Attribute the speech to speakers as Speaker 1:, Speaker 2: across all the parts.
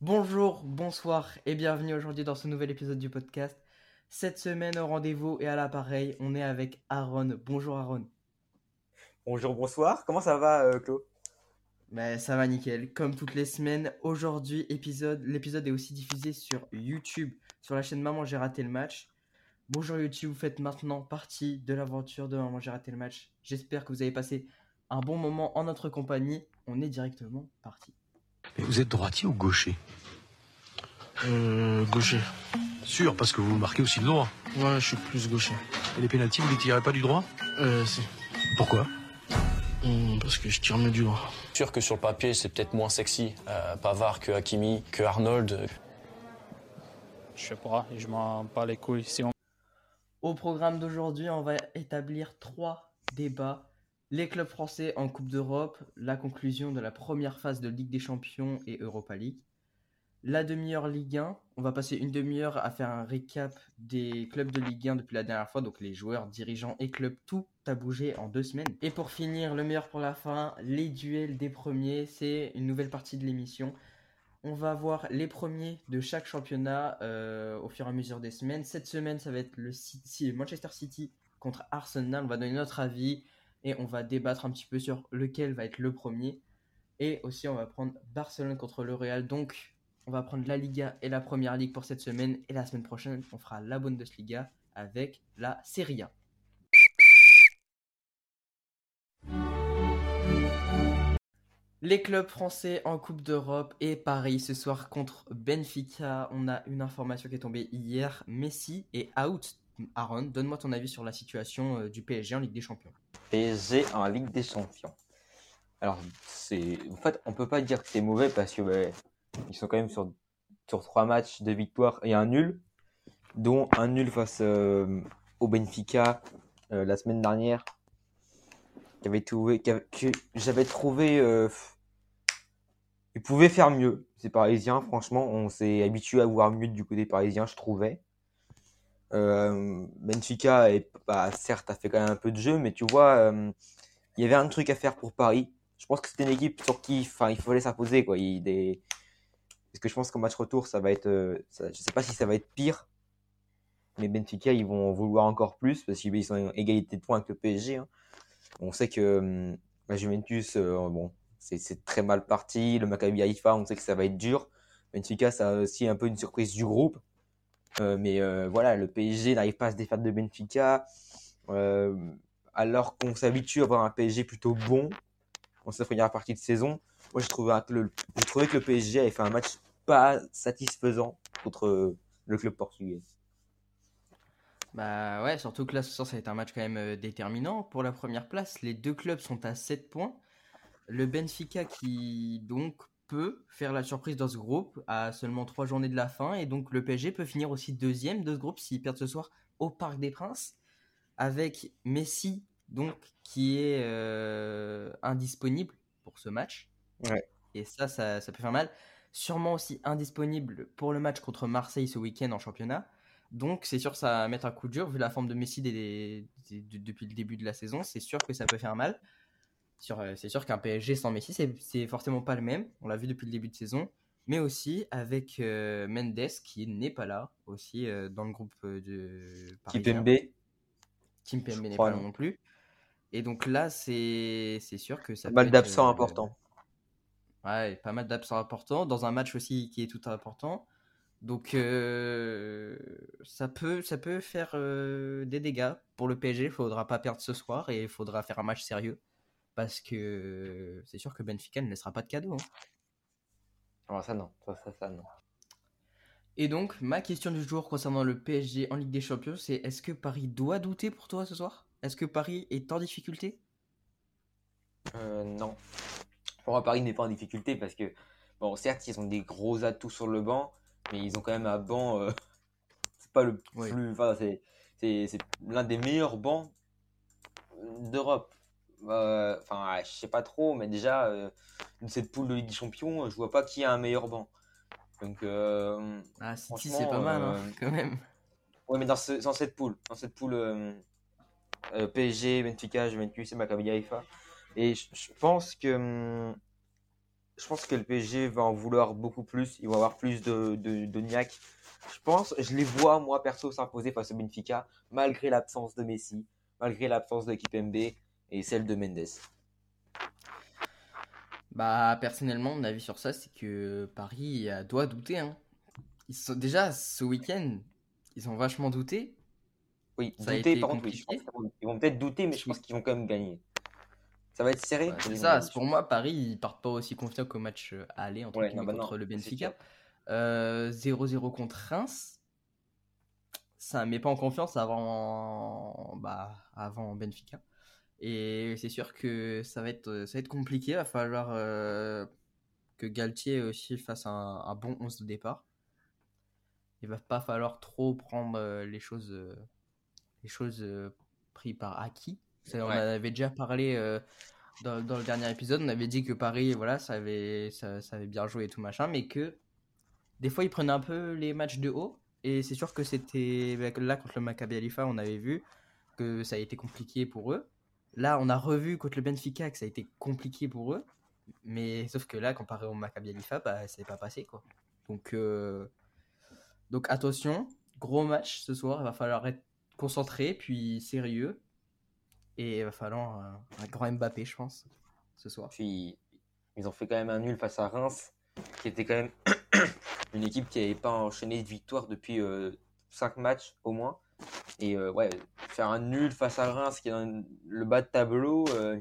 Speaker 1: Bonjour, bonsoir et bienvenue aujourd'hui dans ce nouvel épisode du podcast. Cette semaine au rendez-vous et à l'appareil, on est avec Aaron. Bonjour Aaron.
Speaker 2: Bonjour, bonsoir. Comment ça va, euh, Claude
Speaker 1: Ben, ça va nickel, comme toutes les semaines. Aujourd'hui, épisode, l'épisode est aussi diffusé sur YouTube, sur la chaîne Maman j'ai raté le match. Bonjour YouTube, vous faites maintenant partie de l'aventure de Maman j'ai raté le match. J'espère que vous avez passé un bon moment en notre compagnie. On est directement parti.
Speaker 3: Mais vous êtes droitier ou gaucher
Speaker 4: Euh, gaucher.
Speaker 3: Sûr, parce que vous marquez aussi de droit.
Speaker 4: Ouais, je suis plus gaucher.
Speaker 3: Et les pénaltys, vous les tirez pas du droit
Speaker 4: Euh, si.
Speaker 3: Pourquoi
Speaker 4: Hum, parce que je tire mieux du droit.
Speaker 5: sûr que sur le papier, c'est peut-être moins sexy, euh, Pavard que Hakimi, que Arnold.
Speaker 6: Je sais pas, je m'en bats les couilles. Si on
Speaker 1: Au programme d'aujourd'hui, on va établir trois débats. Les clubs français en Coupe d'Europe, la conclusion de la première phase de Ligue des Champions et Europa League. La demi-heure Ligue 1, on va passer une demi-heure à faire un récap des clubs de Ligue 1 depuis la dernière fois, donc les joueurs, dirigeants et clubs, tout a bougé en deux semaines. Et pour finir, le meilleur pour la fin, les duels des premiers, c'est une nouvelle partie de l'émission. On va voir les premiers de chaque championnat euh, au fur et à mesure des semaines. Cette semaine, ça va être le City, Manchester City contre Arsenal. On va donner notre avis et on va débattre un petit peu sur lequel va être le premier. Et aussi, on va prendre Barcelone contre le Real. Donc, on va prendre la Liga et la Première Ligue pour cette semaine. Et la semaine prochaine, on fera la Bundesliga avec la Serie A. Les clubs français en Coupe d'Europe et Paris ce soir contre Benfica. On a une information qui est tombée hier. Messi est out. Aaron, donne-moi ton avis sur la situation euh, du PSG en Ligue des Champions.
Speaker 2: PSG en Ligue des Champions. Alors, c'est. En fait, on peut pas dire que c'est mauvais parce que ils sont quand même sur, sur trois matchs de victoire et un nul, dont un nul face euh, au Benfica euh, la semaine dernière. Qui avait trouvé, j'avais trouvé. Ils pouvaient faire mieux, ces Parisiens. Franchement, on s'est habitué à voir mieux du côté parisien, je trouvais. Euh, Benfica, est, bah, certes, a fait quand même un peu de jeu, mais tu vois, euh, il y avait un truc à faire pour Paris. Je pense que c'était une équipe sur qui il fallait s'imposer. Quoi. Parce que je pense qu'en match retour, ça va être. euh, je sais pas si ça va être pire, mais Benfica, ils vont vouloir encore plus parce qu'ils sont en égalité de points avec le PSG. hein. On sait que la Juventus, bon, c'est c'est très mal parti. Le Maccabi Haïfa, on sait que ça va être dur. Benfica, ça a aussi un peu une surprise du groupe. Euh, mais euh, voilà, le PSG n'arrive pas à se défaire de Benfica. Euh, alors qu'on s'habitue à avoir un PSG plutôt bon en cette première partie de saison. Moi, j'ai trouvé, que le, j'ai trouvé que le PSG avait fait un match pas satisfaisant contre le club portugais.
Speaker 1: Bah ouais, surtout que là ce soir ça va être un match quand même déterminant pour la première place. Les deux clubs sont à 7 points. Le Benfica qui donc peut faire la surprise dans ce groupe à seulement 3 journées de la fin et donc le PSG peut finir aussi deuxième de ce groupe s'ils perdent ce soir au Parc des Princes avec Messi donc qui est euh, indisponible pour ce match.
Speaker 2: Ouais.
Speaker 1: Et ça, ça ça peut faire mal. Sûrement aussi indisponible pour le match contre Marseille ce week-end en championnat. Donc c'est sûr ça va mettre un coup dur vu la forme de Messi des- des- des- de- depuis le début de la saison. C'est sûr que ça peut faire mal. Euh, C'est sûr qu'un PSG sans Messi, c'est- forcément pas le même. On l'a vu depuis le début de saison. Mais aussi avec euh, Mendes qui n'est pas là aussi euh, dans le groupe de parisien.
Speaker 2: Kipembe,
Speaker 1: Kim Pembe n'est pas là
Speaker 2: non.
Speaker 1: plus. Et donc là, c'est sûr que ça
Speaker 2: pas mal d'absents
Speaker 1: euh,
Speaker 2: importants.
Speaker 1: Ouais, pas mal d'absents importants dans un match aussi qui est tout important. Donc ça peut ça peut faire des dégâts pour le PSG. Il faudra pas perdre ce soir et il faudra faire un match sérieux parce que c'est sûr que Benfica ne laissera pas de cadeau. hein.
Speaker 2: Alors ça, non. Ça, ça, ça, non.
Speaker 1: Et donc ma question du jour concernant le PSG en Ligue des Champions, c'est est-ce que Paris doit douter pour toi ce soir? Est-ce que Paris est en difficulté?
Speaker 2: Euh, non. Pour moi, Paris n'est pas en difficulté parce que, bon, certes, ils ont des gros atouts sur le banc, mais ils ont quand même un banc. euh, c'est pas le
Speaker 1: Oui.
Speaker 2: plus. Enfin, c'est l'un des meilleurs bancs d'Europe. Euh, Enfin, je sais pas trop, mais déjà, euh, de cette poule de Ligue des Champions, je vois pas qui a un meilleur banc. Donc, euh,
Speaker 1: Ah City c'est pas mal hein,
Speaker 2: euh,
Speaker 1: quand même.
Speaker 2: ouais, mais dans, ce- dans cette poule, dans cette poule euh, euh, PSG, Benfica, Juventus et Maccabi Haïfa. Et je, je pense que hum, je pense que le PSG va en vouloir beaucoup plus. Ils vont avoir plus de, de, de niaque. Je pense, je les vois, moi, perso, s'imposer face au Benfica, malgré l'absence de Messi, malgré l'absence de Kipembe et celle de Mendes.
Speaker 1: Bah, personnellement, mon avis sur ça, c'est que Paris doit douter. Hein. Ils sont, déjà, ce week-end, ils ont vachement douté.
Speaker 2: Oui,
Speaker 1: Ça
Speaker 2: douter, par contre, oui, je pense vont- ils vont peut-être douter, mais je pense qu'ils vont quand même gagner. Ça va être serré. Pour
Speaker 1: c'est ça, pour moi, Paris, ils partent pas aussi confiants qu'au match euh, aller entre
Speaker 2: Ouais, non, bah non,
Speaker 1: contre le Benfica.
Speaker 2: sûr.
Speaker 1: Euh, 0-0 contre Reims, ça met pas en confiance avant, bah, avant Benfica. Et c'est sûr que ça va être, ça va être compliqué. Il va falloir euh, que Galtier aussi fasse un, un bon 11 de départ. Il va pas falloir trop prendre euh, les choses, euh, les choses prises par acquis. Ça, On en
Speaker 2: Ouais.
Speaker 1: avait déjà parlé euh, dans, dans le dernier épisode. On avait dit que Paris, voilà, ça avait, ça, ça avait bien joué et tout machin, mais que des fois ils prenaient un peu les matchs de haut. Et c'est sûr que c'était bah, là contre le Maccabi Haifa, on avait vu que ça a été compliqué pour eux. Là, on a revu contre le Benfica que ça a été compliqué pour eux. Mais sauf que là, comparé au Maccabi Haifa, bah, ça n'est pas passé. Quoi. Donc, euh, donc attention, gros match ce soir. Il va falloir être concentré, puis sérieux. Et il va falloir un, grand Mbappé, je pense, ce soir.
Speaker 2: Puis ils ont fait quand même un nul face à Reims, qui était quand même une équipe qui n'avait pas enchaîné de victoire depuis 5 matchs au moins. Et euh, ouais, faire un nul face à Reims qui est dans le bas de tableau. euh,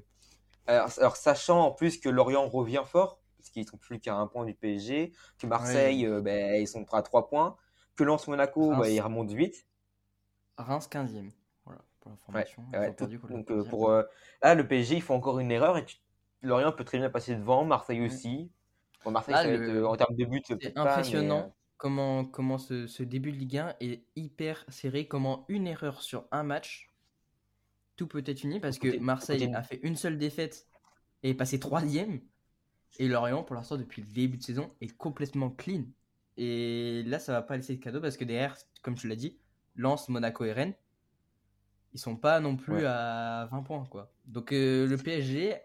Speaker 2: alors, alors, sachant en plus que Lorient revient fort, parce qu'ils sont plus qu'à un point du PSG, que Marseille, euh, ben, ils sont à 3 points, que Lens Monaco, bah, ils remontent vite.
Speaker 1: Reims 15e. Voilà, pour l'information. Ils
Speaker 2: Ouais,
Speaker 1: perdu
Speaker 2: tout- donc euh,
Speaker 1: 15e.
Speaker 2: pour euh, là le PSG il faut encore une erreur et tu- Lorient peut très bien passer devant, Marseille aussi. Bon, Marseille
Speaker 1: Là,
Speaker 2: ça va
Speaker 1: le-
Speaker 2: être, euh, en termes de but
Speaker 1: C'est
Speaker 2: pas,
Speaker 1: impressionnant comment, comment ce, ce début de Ligue 1 est hyper serré. Comment une erreur sur un match, tout peut être fini parce que Marseille a fait une seule défaite et est passé troisième. Et Lorient, pour l'instant, depuis le début de saison, est complètement clean. Et là, ça va pas laisser de cadeau parce que derrière, comme tu l'as dit, Lens, Monaco et Rennes, ils sont pas non plus
Speaker 2: Ouais.
Speaker 1: à 20 points. quoi. Donc euh, le PSG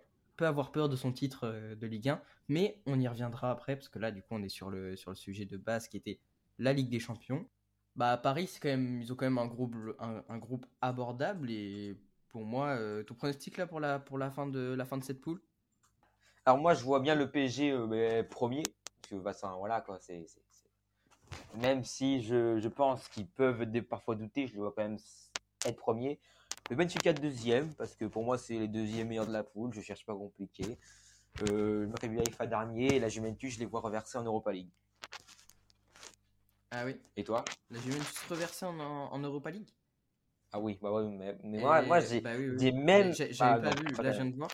Speaker 1: peut avoir peur de son titre euh, de Ligue 1, mais on y reviendra après parce que là, du coup, on est sur le, sur le sujet de base qui était la Ligue des Champions. Bah, Paris, c'est quand même, ils ont quand même un groupe, un, groupe abordable et pour moi, euh, ton pronostic là pour la, pour la fin de la fin de cette poule?
Speaker 2: Alors moi je vois bien le PSG euh, premier parce que bah, voilà quoi, c'est même si je, je pense qu'ils peuvent parfois douter, je les vois quand même être premier. Le Benfica deuxième parce que pour moi c'est les deuxièmes meilleurs de la poule, je cherche pas compliqué. Euh, le Maccabi Haïfa dernier et la Juventus je les vois reverser en Europa League.
Speaker 1: Ah oui,
Speaker 2: Et toi?
Speaker 1: La Juventus reversée en, en, en Europa League?
Speaker 2: Ah oui, bah ouais, mais, moi, moi j'ai
Speaker 1: bah oui, oui.
Speaker 2: ah,
Speaker 1: J'avais pas vu,
Speaker 2: pas
Speaker 1: là je viens
Speaker 2: même.
Speaker 1: de voir.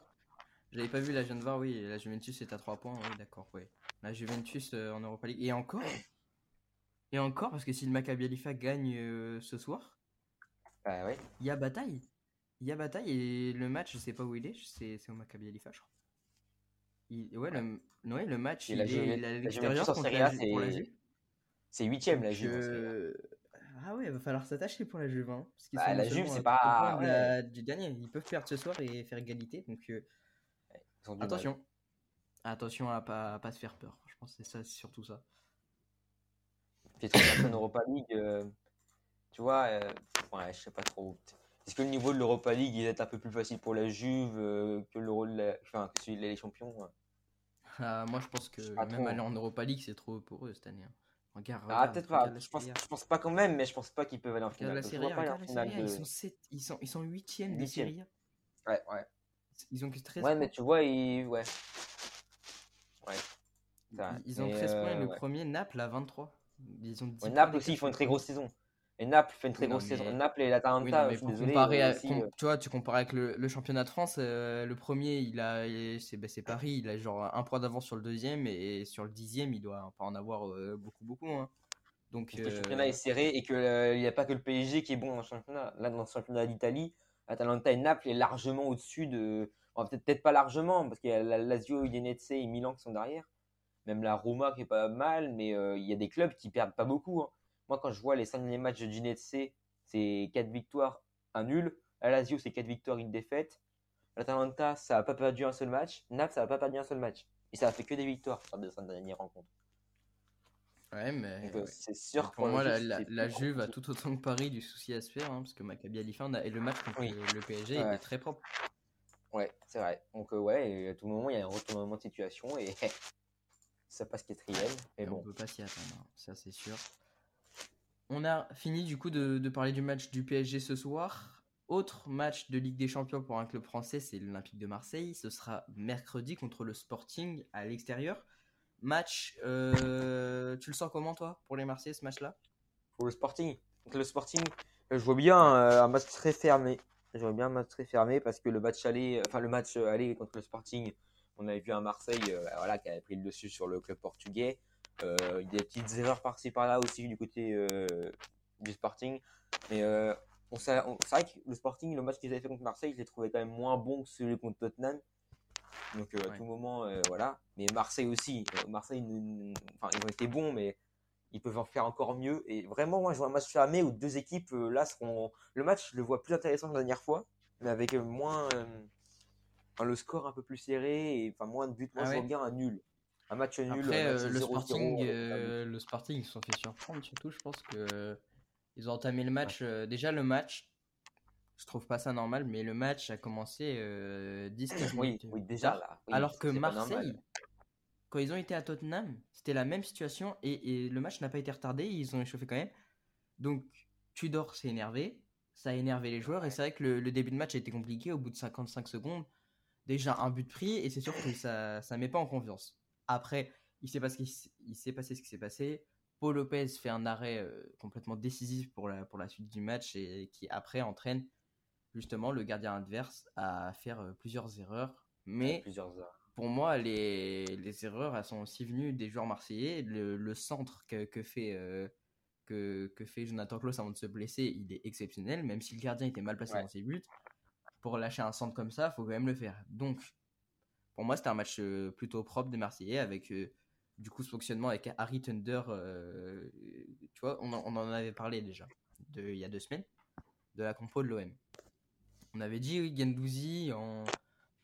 Speaker 1: J'avais pas vu, de voir, oui, la Juventus est à 3 points, oui, d'accord, oui. La Juventus euh, en Europa League. Et encore? Et encore, parce que si le Maccabi Haifa gagne euh, ce soir,
Speaker 2: Ah ouais.
Speaker 1: il y a bataille. Il y a bataille et le match, je sais pas où il est, c'est au Maccabi Haifa, je crois. Il- ouais, le, ouais, le match,
Speaker 2: Et
Speaker 1: il
Speaker 2: la
Speaker 1: est,
Speaker 2: Juve-
Speaker 1: il l'extérieur contre la Juve.
Speaker 2: C'est huitième la Juve.
Speaker 1: euh, Ah ouais, il va falloir s'attacher pour la Juve. Hein, parce
Speaker 2: Bah, la Juve, c'est pas-
Speaker 1: la- du dernier. Ils peuvent perdre ce soir et faire égalité. Donc euh,
Speaker 2: mal.
Speaker 1: attention. Attention à pas, à pas se faire peur. Je pense que c'est ça, c'est surtout ça.
Speaker 2: Puis personne Europa League, euh, tu vois, euh, ouais, je sais pas trop. Est-ce que le niveau de l'Europa League il est un peu plus facile pour la Juve euh, que l'Euro de la... enfin, que celui de la Ligue Champions ouais?
Speaker 1: Ah, moi, je pense que
Speaker 2: Je
Speaker 1: même
Speaker 2: trop.
Speaker 1: aller en Europa League, c'est trop pour eux cette année. hein. Regarde,
Speaker 2: Ah, peut-être pas. Je pense, je pense pas quand même, mais je pense pas qu'ils peuvent aller en finale.
Speaker 1: la
Speaker 2: pas aller en
Speaker 1: la
Speaker 2: de-
Speaker 1: Ils sont sept- ils sont, ils sont huitièmes des A.
Speaker 2: Ouais, ouais.
Speaker 1: Ils ont que 13
Speaker 2: Ouais,
Speaker 1: points.
Speaker 2: mais tu vois, ils. Ouais. Ouais.
Speaker 1: Ils- ont
Speaker 2: mais,
Speaker 1: 13 points et
Speaker 2: euh,
Speaker 1: le
Speaker 2: ouais.
Speaker 1: premier, Naples, a 23. Ils ont 10
Speaker 2: Ouais,
Speaker 1: points
Speaker 2: Naples aussi, ils font une très grosse saison. Et Naples fait une très
Speaker 1: non,
Speaker 2: grosse saison. Naples et l'Atalanta,
Speaker 1: Oui,
Speaker 2: je suis désolé. eux
Speaker 1: à-
Speaker 2: aussi,
Speaker 1: com-
Speaker 2: euh,
Speaker 1: tu vois, tu compares avec le, le championnat de France, euh, le premier, il a, il- c'est ben, Paris, il a genre un point d'avance sur le deuxième et sur le dixième, il doit pas en avoir euh, beaucoup, beaucoup. hein. Donc,
Speaker 2: que le
Speaker 1: euh,
Speaker 2: championnat est serré et qu'il n'y a pas que le PSG qui est bon dans le championnat. Là, dans le championnat d'Italie, Atalanta et Naples est largement au-dessus de. peut-être pas largement, parce qu'il y a la Lazio, Udinese et Milan qui sont derrière. Même la Roma qui est pas mal, mais euh, il y a des clubs qui perdent pas beaucoup. hein. Moi, quand je vois les 5 derniers matchs de Udinese, c'est 4 victoires, un nul. La Lazio, c'est 4 victoires, une défaite. L'Atalanta, ça n'a pas perdu un seul match. Naples, ça n'a pas perdu un seul match. Et ça a fait que des victoires sur des dernières rencontres.
Speaker 1: Ouais, mais
Speaker 2: euh,
Speaker 1: ouais.
Speaker 2: c'est sûr
Speaker 1: pour moi, la,
Speaker 2: Juve,
Speaker 1: la, la Juve a tout autant que Paris du souci à se faire, hein, parce que Maccabi Haifa, on et le match contre
Speaker 2: Oui.
Speaker 1: le, PSG, il
Speaker 2: Ouais.
Speaker 1: est très propre.
Speaker 2: Ouais, c'est vrai. Donc, euh, ouais, et à tout moment, il y a un retournement de situation et ça passe quatrième.
Speaker 1: Et on
Speaker 2: bon,
Speaker 1: peut pas s'y attendre, hein, ça c'est sûr. On a fini du coup de, parler du match du PSG ce soir. Autre match de Ligue des Champions pour un club français, c'est l'Olympique de Marseille. Ce sera mercredi contre le Sporting à l'extérieur. Match, euh, tu le sens comment toi pour les Marseillais ce match-là?
Speaker 2: Pour le Sporting. Le Sporting, je vois bien euh, un match très fermé. Je vois bien un match très fermé parce que le match aller, enfin le match aller contre le Sporting, on avait vu un Marseille, euh, voilà, qui avait pris le dessus sur le club portugais. Euh, il y a des petites erreurs par-ci par-là aussi du côté euh, du Sporting, mais euh, on on- c'est vrai que le Sporting, le match qu'ils avaient fait contre Marseille, je l'ai trouvé quand même moins bon que celui contre Tottenham. Donc euh, à tout moment, voilà. Mais Marseille aussi. Marseille, enfin ils ont été bons, mais ils peuvent en faire encore mieux. Et vraiment, moi, je vois un match fermé où deux équipes là seront. Le match, je le vois plus intéressant que la dernière fois, mais avec moins enfin, le score un peu plus serré et enfin moins de buts. Moi,
Speaker 1: Ah
Speaker 2: je
Speaker 1: ouais
Speaker 2: vois bien un nul. Un match nul.
Speaker 1: Après,
Speaker 2: un match
Speaker 1: euh, le
Speaker 2: 0-0
Speaker 1: Sporting, euh,
Speaker 2: but.
Speaker 1: le Sporting, ils se sont fait surprendre. Surtout, je pense que ils ont entamé le match. euh, déjà, le match, je trouve pas ça normal, mais le match a commencé euh, 10-15
Speaker 2: Oui,
Speaker 1: minutes.
Speaker 2: oui, déjà là. oui,
Speaker 1: Alors que. Marseille, quand ils ont été à Tottenham, c'était la même situation et, et le match n'a pas été retardé. Ils ont échauffé quand même. Donc, Tudor s'est énervé. Ça a énervé les joueurs et c'est vrai que le, le début de match a été compliqué. Au bout de 55 secondes, déjà un but pris et c'est sûr que ça ça met pas en confiance. Après, il s'est passé, il s'est passé ce qui s'est passé. Paul Lopez fait un arrêt euh, complètement décisif pour la, pour la suite du match et qui après entraîne justement le gardien adverse à faire euh, plusieurs erreurs. Mais
Speaker 2: Plusieurs
Speaker 1: pour moi, les, les erreurs, elles sont aussi venues des joueurs marseillais. Le, le centre que, que fait, euh, que, que fait Jonathan Klaus avant de se blesser, il est exceptionnel. Même si le gardien était mal placé
Speaker 2: Ouais.
Speaker 1: dans ses buts, pour lâcher un centre comme ça, faut quand même le faire. Donc, pour moi, c'était un match euh, plutôt propre des Marseillais avec euh, du coup ce fonctionnement avec Harry Thunder. euh, tu vois, on en, avait parlé déjà de, il y a deux semaines de la compo de l'OM. On avait dit oui, Gendouzi en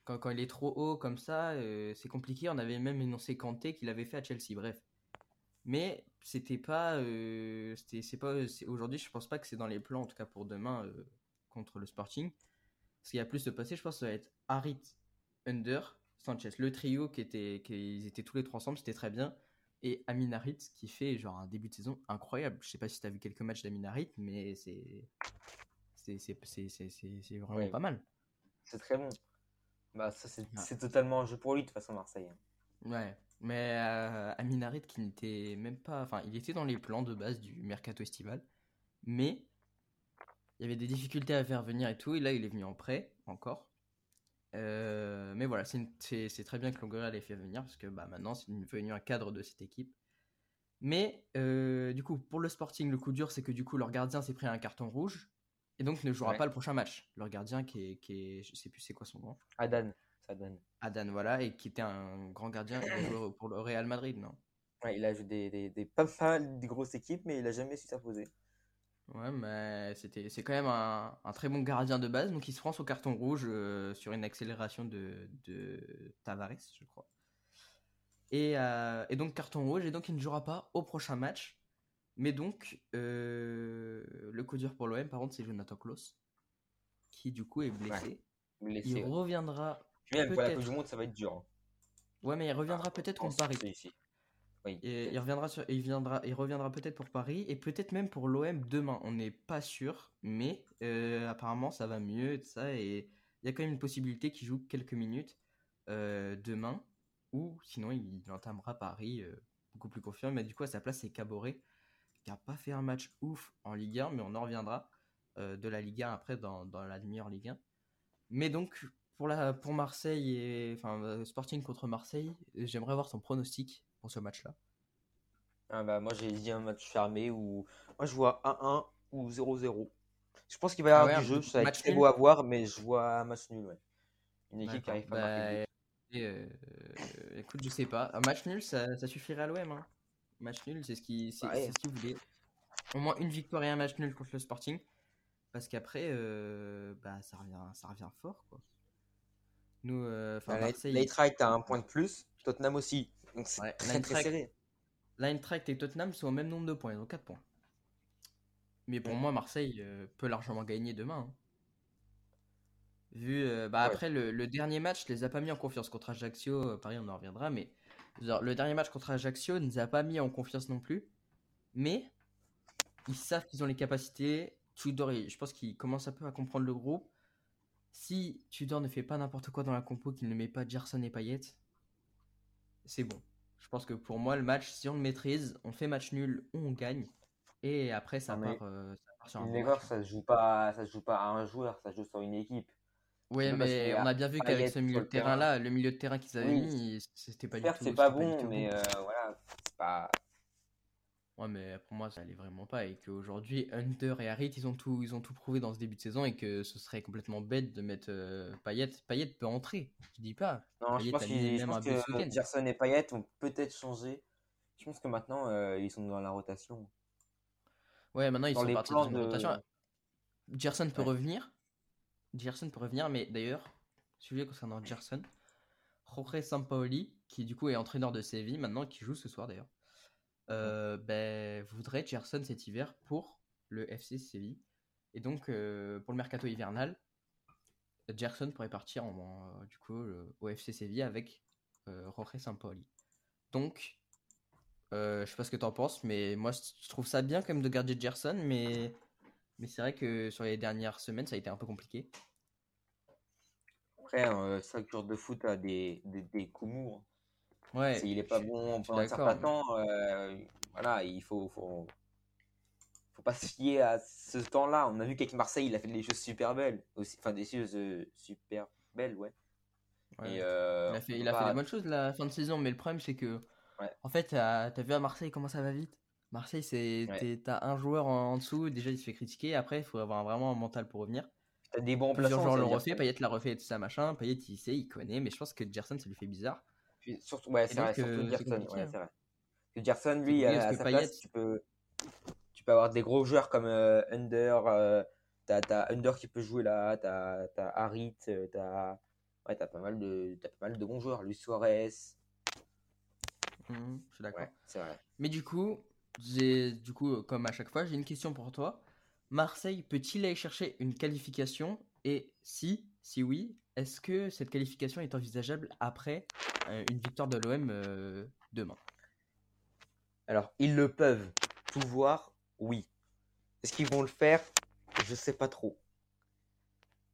Speaker 1: quand, il est trop haut comme ça, c'est compliqué. On avait même énoncé Kanté qu'il avait fait à Chelsea. Bref. Mais c'était pas. euh, c'est pas aujourd'hui, je pense pas que c'est dans les plans, en tout cas pour demain, contre le Sporting. Ce qui a plus se passer, je pense, ça va être Harit, Under, Sanchez. Le trio qui était. Qui, ils étaient tous les trois ensemble, c'était très bien. Et Amin Harit qui fait genre un début de saison incroyable. Je sais pas si tu as vu quelques matchs d'Amin Harit, mais c'est. Vraiment pas mal.
Speaker 2: C'est très bon. Bah, ça, c'est
Speaker 1: Ouais.
Speaker 2: c'est totalement un jeu pour lui, de toute façon, Marseille. hein.
Speaker 1: Ouais, mais euh, Amin Harit qui n'était même pas. Enfin, il était dans les plans de base du mercato estival, mais il y avait des difficultés à faire venir et tout, et là il est venu en prêt, encore. Euh, mais voilà, c'est très bien que Longoria l'ait fait venir, parce que bah, maintenant c'est devenu un cadre de cette équipe. Mais euh, du coup, pour le Sporting, le coup dur, c'est que du coup, leur gardien s'est pris un carton rouge, et donc ne jouera
Speaker 2: Ouais.
Speaker 1: pas le prochain match. Leur gardien qui est, qui est je sais plus c'est quoi son nom.
Speaker 2: Adan. Adan.
Speaker 1: Adan, voilà, et qui était un grand gardien pour le Real Madrid, non?
Speaker 2: Ouais, il a joué des, des, des- pas mal de grosses équipes, mais il a jamais su s'imposer.
Speaker 1: Ouais, mais c'était, c'est quand même un, un très bon gardien de base, donc il se prend son carton rouge euh, sur une accélération de, de Tavares, je crois. Et, euh, et donc carton rouge, et donc il ne jouera pas au prochain match. Mais donc, euh, le coup dur pour l'OM, par contre, c'est Jonathan Klaus, qui du coup est blessé.
Speaker 2: Blessé,
Speaker 1: Il
Speaker 2: ouais.
Speaker 1: reviendra.
Speaker 2: Même pour la. Coupe du Monde, ça va être dur. hein.
Speaker 1: Ouais, mais il reviendra peut-être contre Paris.
Speaker 2: Oui.
Speaker 1: Et il reviendra, sur, il viendra, il reviendra peut-être pour Paris et peut-être même pour l'OM demain. On n'est pas sûr, mais euh, apparemment ça va mieux et tout ça. Et il y a quand même une possibilité qu'il joue quelques minutes euh, demain, ou sinon il, il entamera Paris euh, beaucoup plus confiant. Mais du coup, à sa place, c'est Caboret qui n'a pas fait un match ouf en Ligue 1, mais on en reviendra de la Ligue 1 après dans, dans la demi-heure Ligue 1. Mais donc, pour, la, pour Marseille et enfin Sporting contre Marseille, j'aimerais voir son pronostic pour ce match-là.
Speaker 2: Ah bah, moi, j'ai dit un match fermé où. Moi, je vois 1-1 ou 0-0. Je pense qu'il va y
Speaker 1: Ah
Speaker 2: avoir
Speaker 1: ouais,
Speaker 2: du
Speaker 1: un
Speaker 2: jeu, ça va être très beau à voir, mais je vois un match nul, ouais. Une équipe qui arrive pas à marquer
Speaker 1: Bah, et, euh, écoute, je sais pas. Un match nul, ça, ça suffirait à l'OM. Hein. Match nul, c'est ce qui, c'est,
Speaker 2: Ouais.
Speaker 1: ce qu'ils voulaient. Au moins une victoire et un match nul contre le Sporting. Parce qu'après, euh, bah, ça, revient, ça revient fort. Quoi. Nous, euh, enfin, Marseille,
Speaker 2: L'Eintracht a un point de plus, Tottenham aussi. Donc c'est
Speaker 1: Ouais,
Speaker 2: très très serré.
Speaker 1: l'Eintracht et Tottenham sont au même nombre de points, ils ont 4 points. Mais pour
Speaker 2: Ouais.
Speaker 1: moi, Marseille euh, peut largement gagner demain. hein. Vu, euh, bah
Speaker 2: Ouais.
Speaker 1: après le, le dernier match, les a pas mis en confiance contre Ajaccio. Paris, on en reviendra, mais genre, le dernier match contre Ajaccio ne les a pas mis en confiance non plus. Mais ils savent qu'ils ont les capacités. Tudor, je pense qu'il commence un peu à comprendre le groupe. Si Tudor ne fait pas n'importe quoi dans la compo, qu'il ne met pas Gerson et Payet, c'est bon. Je pense que pour moi, le match, si on le maîtrise, on fait match nul ou on gagne. Et après, ça, part, euh, ça part sur un bon
Speaker 2: ça se joue pas, ça se joue pas à un joueur, ça se joue sur une équipe. Qu'il
Speaker 1: mais on a bien vu qu'avec ce milieu de terrain là, le milieu de terrain qu'ils avaient
Speaker 2: Oui.
Speaker 1: mis, c'était pas du tout.
Speaker 2: c'est pas bon, mais euh, voilà, c'est pas.
Speaker 1: Ouais, mais pour moi, ça allait vraiment pas. Et qu'aujourd'hui, Hunter et Harit, ils ont tout, ils ont tout prouvé dans ce début de saison. Et que ce serait complètement bête de mettre euh, Payet. Payet peut entrer, je dis pas.
Speaker 2: Non, je pense, je que. Gerson et Payet ont peut-être changé. Je pense que maintenant, euh, ils sont dans la rotation.
Speaker 1: Ouais, maintenant ils
Speaker 2: Dans
Speaker 1: sont partis dans une
Speaker 2: de-
Speaker 1: rotation. Gerson peut revenir. Gerson peut revenir, mais d'ailleurs, sujet concernant Gerson, Jorge Sampaoli, qui du coup est entraîneur de Séville maintenant, qui joue ce soir d'ailleurs, euh, ben, voudrait Gerson cet hiver pour le FC Séville. Et donc, euh, pour le mercato hivernal, Gerson pourrait partir en, en- du coup, le- au FC Séville avec euh, Jorge Sampaoli. Donc, euh, je sais pas ce que t'en penses, mais moi je trouve ça bien quand même de garder Gerson, mais, mais c'est vrai que sur les dernières semaines ça a été un peu compliqué.
Speaker 2: Après, euh, chaque joueur de foot a des, des, des coups mous.
Speaker 1: Ouais,
Speaker 2: S'il est pas
Speaker 1: je-
Speaker 2: bon pendant un certain temps, euh, voilà, il faut, faut, faut pas se fier à ce temps-là. On a vu qu'avec Marseille, il a fait des choses super belles. Aussi, enfin, des choses euh, super belles, ouais.
Speaker 1: Ouais.
Speaker 2: Et, euh,
Speaker 1: il a fait, il a fait des bonnes choses la fin de saison, mais le problème c'est que,
Speaker 2: Ouais.
Speaker 1: en fait, t'as as vu à Marseille comment ça va vite? Marseille, c'est t'as un joueur en, en dessous, déjà il se fait critiquer, après il faut avoir vraiment un mental pour revenir.
Speaker 2: Des bons
Speaker 1: Plusieurs
Speaker 2: remplaçants,
Speaker 1: l'ont
Speaker 2: veut
Speaker 1: refait, Payet l'a refait et tout ça machin, Payet il sait, il connaît, mais je pense que Gerson ça lui fait bizarre.
Speaker 2: Puis surtout, ouais, c'est vrai, surtout
Speaker 1: euh,
Speaker 2: Gerson, ouais,
Speaker 1: hein.
Speaker 2: c'est vrai. Que Gerson, lui, à, à
Speaker 1: que
Speaker 2: sa place, tu peux, tu peux avoir des gros joueurs comme euh, Under, euh, t'as, t'as Under qui peut jouer là, t'as, t'as Harit, euh, t'as, ouais, t'as pas mal de, t'as pas mal de bons joueurs, Luis Suarez,
Speaker 1: Mhm, je suis d'accord.
Speaker 2: ouais, c'est vrai.
Speaker 1: Mais du coup, j'ai du coup comme à chaque fois, j'ai une question pour toi. Marseille peut-il aller chercher une qualification? Et si si oui, est-ce que cette qualification est envisageable après euh, une victoire de l'OM euh, demain?
Speaker 2: Alors, ils le peuvent pouvoir, oui. Est-ce qu'ils vont le faire? Je sais pas trop.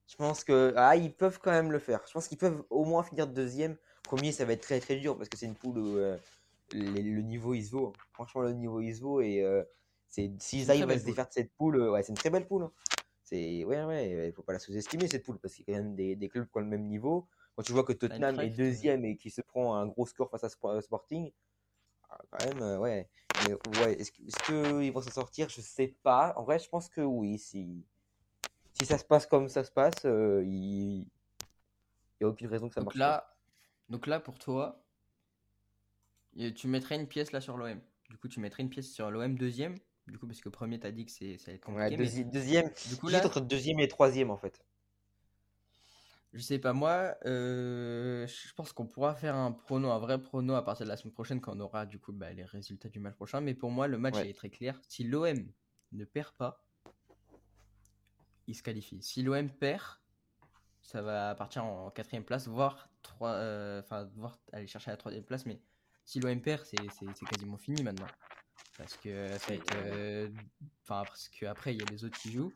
Speaker 2: Je pense que ah ils peuvent quand même le faire. Je pense qu'ils peuvent au moins finir deuxième. Premier, ça va être très très dur parce que c'est une poule où euh, le niveau il se vaut. Franchement, le niveau il se vaut et euh, c'est s'ils arrivent à se défaire de cette poule, euh, ouais, c'est une très belle poule. C'est ouais ouais, il faut pas la sous-estimer cette poule parce qu'il y a quand même des, des clubs qui ont le même niveau. Quand tu vois que Tottenham est deuxième et qui se prend un gros score face à Sp- Sporting, ah, quand même euh, ouais. Mais ouais, est-ce est-ce qu'ils vont s'en sortir? Je sais pas. En vrai, je pense que oui. Si, si ça se passe comme ça se passe, euh, il n'y a aucune raison que ça
Speaker 1: Donc
Speaker 2: marche pas.
Speaker 1: là, donc là pour toi, tu mettrais une pièce là sur l'OM. Du coup, tu mettrais une pièce sur l'OM deuxième? Du coup, parce que premier t'as dit que c'est ça va être
Speaker 2: Ouais,
Speaker 1: compliqué. mais
Speaker 2: deuxi- deuxième.
Speaker 1: du coup là,
Speaker 2: entre deuxième et troisième en fait.
Speaker 1: Je sais pas, moi, euh, je pense qu'on pourra faire un prono, un vrai prono à partir de la semaine prochaine quand on aura du coup bah, les résultats du match prochain. Mais pour moi, le match
Speaker 2: Ouais.
Speaker 1: est très clair. Si l'OM ne perd pas, il se qualifie. Si l'OM perd, ça va partir en quatrième place, voire, trois, euh, enfin, voire aller chercher la troisième place. Mais si l'OM perd, c'est quasiment fini maintenant. Parce que ça euh, il y a les autres qui jouent.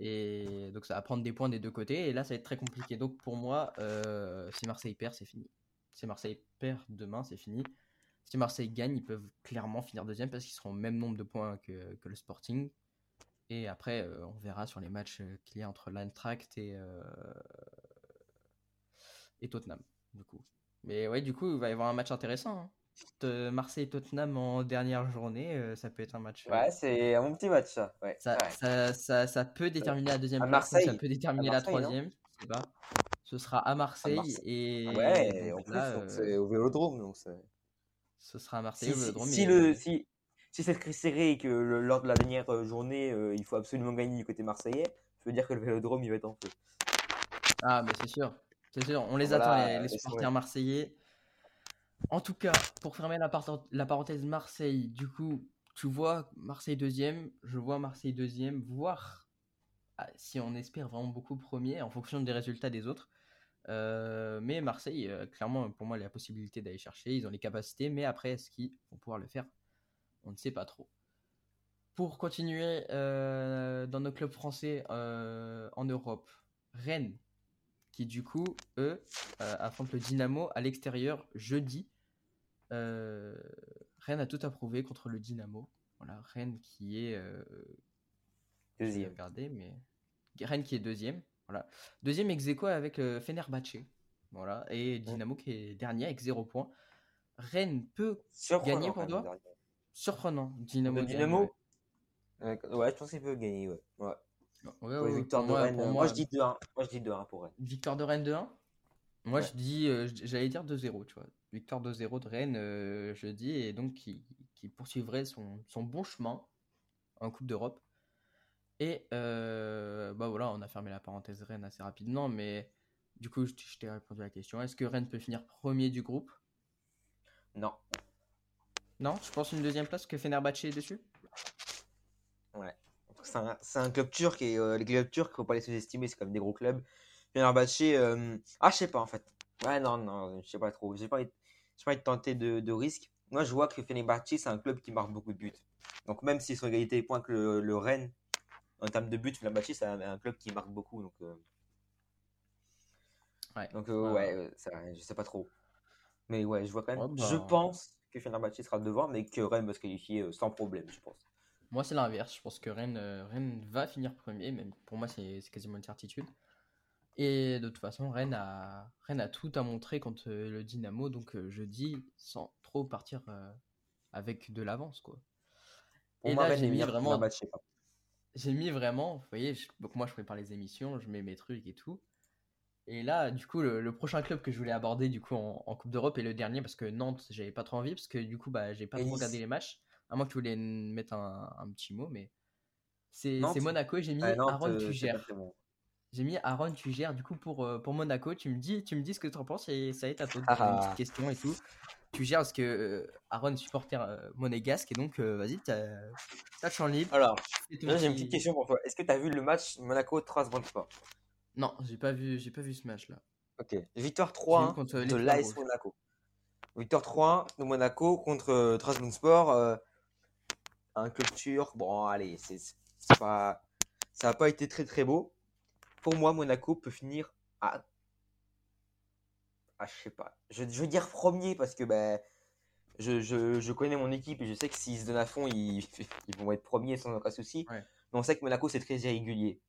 Speaker 1: Et donc ça va prendre des points des deux côtés. Et là, ça va être très compliqué. Donc pour moi, euh, si Marseille perd, c'est fini. Si Marseille perd demain, c'est fini. Si Marseille gagne, ils peuvent clairement finir deuxième parce qu'ils seront au même nombre de points que, le Sporting. Et après, euh, on verra sur les matchs qu'il y a entre l'Eintracht et, et Tottenham. Du coup. Mais ouais, du coup, il va y avoir un match intéressant. hein. Marseille-Tottenham en dernière journée, euh, ça peut être un match. euh,
Speaker 2: Ouais, c'est un bon petit match ça. Ouais,
Speaker 1: ça, ça, ça, ça peut déterminer la deuxième
Speaker 2: À
Speaker 1: place, comme ça peut déterminer la
Speaker 2: non
Speaker 1: troisième. Je sais pas. Ce sera à Marseille,
Speaker 2: Marseille.
Speaker 1: et
Speaker 2: Ouais, en plus,
Speaker 1: là, euh,
Speaker 2: c'est au Vélodrome. Donc
Speaker 1: ce sera à Marseille
Speaker 2: si,
Speaker 1: au
Speaker 2: si,
Speaker 1: Vélodrome,
Speaker 2: si
Speaker 1: et-
Speaker 2: le, si, si c'est très serré et que le- lors de la dernière journée, euh, il faut absolument gagner du côté marseillais, ça veut dire que le Vélodrome il va être en feu.
Speaker 1: Ah, mais c'est sûr. C'est sûr, on les
Speaker 2: Voilà,
Speaker 1: attend, les, les supporters marseillais. En tout cas, pour fermer la, par- la parenthèse Marseille, du coup, tu vois Marseille deuxième, je vois Marseille deuxième, voire ah, si on espère vraiment beaucoup premier en fonction des résultats des autres. Euh, mais Marseille, euh, clairement, pour moi, il y a la possibilité d'aller chercher, ils ont les capacités, mais après, est-ce qu'ils vont pouvoir le faire? On ne sait pas trop. Pour continuer euh, dans nos clubs français en Europe, Rennes, qui du coup, eux, euh, affrontent le Dynamo à l'extérieur jeudi. Euh, Rennes a tout approuvé contre le Dynamo. Voilà, Rennes qui est. euh,
Speaker 2: Deuxième.
Speaker 1: regarder, mais. Rennes qui est deuxième. Voilà. Deuxième ex aequo avec euh, Fenerbahçe. Voilà. Et Dynamo qui est dernier avec 0 points. Rennes peut.
Speaker 2: Surprenant,
Speaker 1: Gagné pour toi? Surprenant. Dynamo. Gagne,
Speaker 2: Dynamo
Speaker 1: ouais.
Speaker 2: Ouais, je pense qu'il peut gagner, ouais. ouais.
Speaker 1: Ouais, ouais, ouais,
Speaker 2: de
Speaker 1: moi-
Speaker 2: Rennes, euh,
Speaker 1: moi,
Speaker 2: moi, je dis 2-1. Moi je dis 2-1 pour Rennes.
Speaker 1: Victoire de Rennes 2-1 Moi,
Speaker 2: Ouais.
Speaker 1: je dis, euh, j'allais dire 2-0, tu vois. Victoire 2-0 de Rennes, euh, je dis, et donc qui, qui poursuivrait son, son bon chemin en Coupe d'Europe. Et euh, bah voilà, on a fermé la parenthèse Rennes assez rapidement, mais du coup, je, je t'ai répondu à la question. Est-ce que Rennes peut finir premier du groupe?
Speaker 2: Non.
Speaker 1: Non, je pense une deuxième place que Fenerbahçe est dessus?
Speaker 2: C'est un, club turc et euh, les clubs turcs, faut pas les sous-estimer, c'est comme des gros clubs. Fenerbahçe, euh... ah, je sais pas en fait. Ouais, non, non, je sais pas trop. J'ai pas, pas de tenter de, de risque. Moi, je vois que Fenerbahçe, c'est un club qui marque beaucoup de buts. Donc, même s'ils sont égalité de points que le, le Rennes, en termes de buts, Fenerbahçe, c'est un, un club qui marque beaucoup. Donc, euh,
Speaker 1: Ouais.
Speaker 2: donc euh,
Speaker 1: Ouais,
Speaker 2: ça, je sais pas trop. Mais ouais, je vois quand même.
Speaker 1: Bah.
Speaker 2: Je pense que Fenerbahçe sera devant, mais que Rennes va se qualifier sans problème, je pense.
Speaker 1: Moi, c'est l'inverse. Je pense que Rennes, euh, Rennes va finir premier. Même pour moi, c'est quasiment une certitude. Et de toute façon, Rennes a, Rennes a tout à montrer contre euh, le Dynamo. Donc, euh, je dis sans trop partir avec de l'avance. quoi.
Speaker 2: Pour
Speaker 1: Et
Speaker 2: moi,
Speaker 1: là, j'ai mis vraiment-. J'ai mis vraiment, vous voyez, je- donc moi, je prépare les émissions, je mets mes trucs et tout. Et là, du coup, le, le prochain club que je voulais aborder du coup en, en Coupe d'Europe est le dernier parce que Nantes, j'avais pas trop envie parce que du coup, bah, j'ai pas
Speaker 2: Et
Speaker 1: trop regardé les matchs. À moins que tu voulais mettre un, un petit mot, mais c'est Monaco et j'ai mis
Speaker 2: Nantes,
Speaker 1: Aaron
Speaker 2: très bon.
Speaker 1: J'ai mis Aaron Tuger du coup pour, euh, pour Monaco. Tu me dis, tu me dis ce que tu en penses et ça toi de poser une
Speaker 2: Ah.
Speaker 1: petite question et tout. Tuger parce que euh, Aaron est supporter euh, monégasque et donc vas-y, t'as t'as le champ libre.
Speaker 2: Alors, là, j'ai une
Speaker 1: petit-
Speaker 2: petite question pour toi. Est-ce que tu as vu le match Monaco-Strasbourg
Speaker 1: Non, j'ai pas vu, j'ai pas vu ce match là.
Speaker 2: Ok. Victoire
Speaker 1: J'ai
Speaker 2: 3
Speaker 1: vu contre
Speaker 2: de l'AS. Monaco. Victoire 3 de Monaco contre Trabzonspor. euh, un club turc. Bon, allez, c'est pas... ça n'a pas été très très beau. Pour moi, Monaco peut finir à. Ah, je sais pas. Je, je veux dire premier parce que ben, je, je, je connais mon équipe et je sais que s'ils se donnent à fond, ils, ils vont être premiers sans aucun souci.
Speaker 1: Ouais.
Speaker 2: Mais on sait que Monaco, c'est très irrégulier.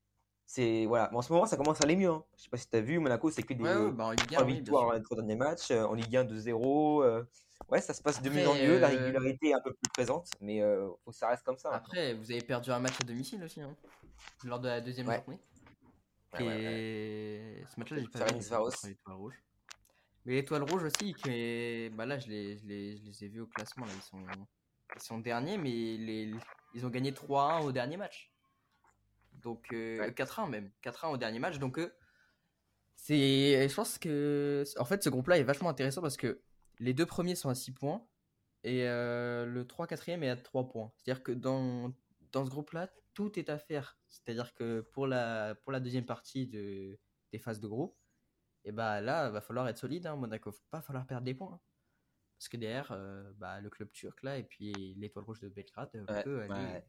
Speaker 2: C'est voilà. Mais en ce moment, ça commence à aller mieux. Hein. Je sais pas si tu as vu, Monaco, c'est que des
Speaker 1: Ouais, ouais, bah en Ligue 1,
Speaker 2: trois
Speaker 1: oui, bien
Speaker 2: victoires les trois derniers matchs. euh, en Ligue 1 de 0. euh, ouais, ça se passe de mieux en mieux. La
Speaker 1: euh,
Speaker 2: régularité est un peu plus présente, mais euh, faut que ça reste comme ça. hein.
Speaker 1: Après, vous avez perdu un match à domicile aussi, hein, lors de la deuxième
Speaker 2: Ouais.
Speaker 1: journée. Et ce match-là, j'ai pas vu l'Étoile Rouge. Mais l'Étoile Rouge aussi, que bah là, je les, je, les, je les ai vus au classement. Là. Ils, sont, ils sont derniers, mais les, ils ont gagné 3-1 au dernier match. Donc, euh,
Speaker 2: Ouais.
Speaker 1: 4-1 même. 4-1 au dernier match. Donc, euh, c'est, je pense que. En fait, ce groupe-là est vachement intéressant parce que les deux premiers sont à 6 points et euh, le 3-4e est à 3 points. C'est-à-dire que dans, dans ce groupe-là, tout est à faire. C'est-à-dire que pour la, pour la deuxième partie de, des phases de groupe, et bah là, va falloir être solide. Hein, Monaco, faut pas falloir perdre des points. hein. Parce que derrière, euh, bah, le club turc là, et puis l'étoile rouge de Belgrade
Speaker 2: Ouais,
Speaker 1: peut aller.
Speaker 2: ouais.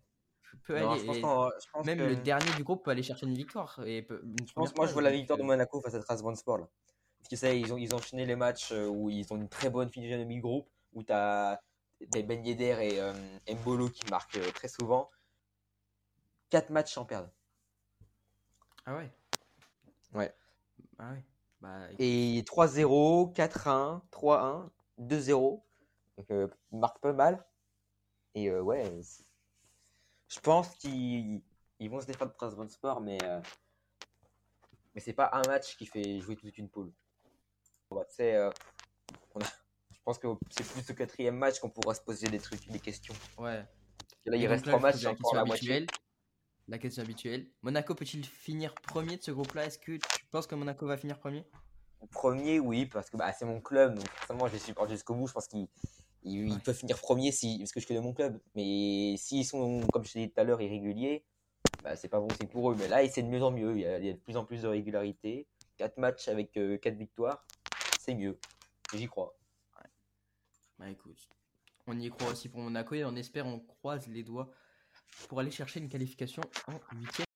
Speaker 1: Peut
Speaker 2: Non,
Speaker 1: aller
Speaker 2: je pense je pense
Speaker 1: même
Speaker 2: que-
Speaker 1: le dernier du groupe peut aller chercher une victoire. Et peut- une
Speaker 2: Je pense, moi, je vois la victoire de
Speaker 1: euh,
Speaker 2: Monaco face à Trabzonspor. Là. Parce que ça, ils ont, ils ont enchaîné les matchs euh, où ils ont une très bonne finition de mi-groupe, où tu as Ben Yedder et euh, Mbolo qui marquent euh, très souvent. 4 matchs sans perdre.
Speaker 1: Ah ouais?
Speaker 2: Ouais.
Speaker 1: Ah ouais. Bah,
Speaker 2: Et 3-0, 4-1, 3-1, 2-0. Donc, euh, ils marquent pas mal. Et euh, ouais, je pense qu'ils ils vont se défendre de Trabzonspor, mais, euh, mais c'est pas un match qui fait jouer toute une poule. Bon, bah, euh, on a- je pense que c'est plus au quatrième match qu'on pourra se poser des trucs, des questions.
Speaker 1: ouais.
Speaker 2: Et là, il reste
Speaker 1: là,
Speaker 2: trois matchs,
Speaker 1: la
Speaker 2: encore
Speaker 1: question
Speaker 2: la moitié.
Speaker 1: habituelle. La question habituelle. Monaco peut-il finir premier de ce groupe-là? Est-ce que tu penses que Monaco va finir premier?
Speaker 2: Premier, oui, parce que bah, c'est mon club, donc forcément, je les supporte jusqu'au bout. Je pense qu'ils ils, peuvent finir premier si, parce que je connais mon club. Mais s'ils sont, comme je t'ai dit tout à l'heure, irréguliers, bah, c'est pas bon, c'est pour eux. Mais là, c'est de mieux en mieux. Il y, a, il y a de plus en plus de régularité. 4 matchs avec 4 victoires, c'est mieux. J'y crois.
Speaker 1: Bah écoute, on y croit aussi pour Monaco et on espère, on croise les doigts pour aller chercher une qualification en huitième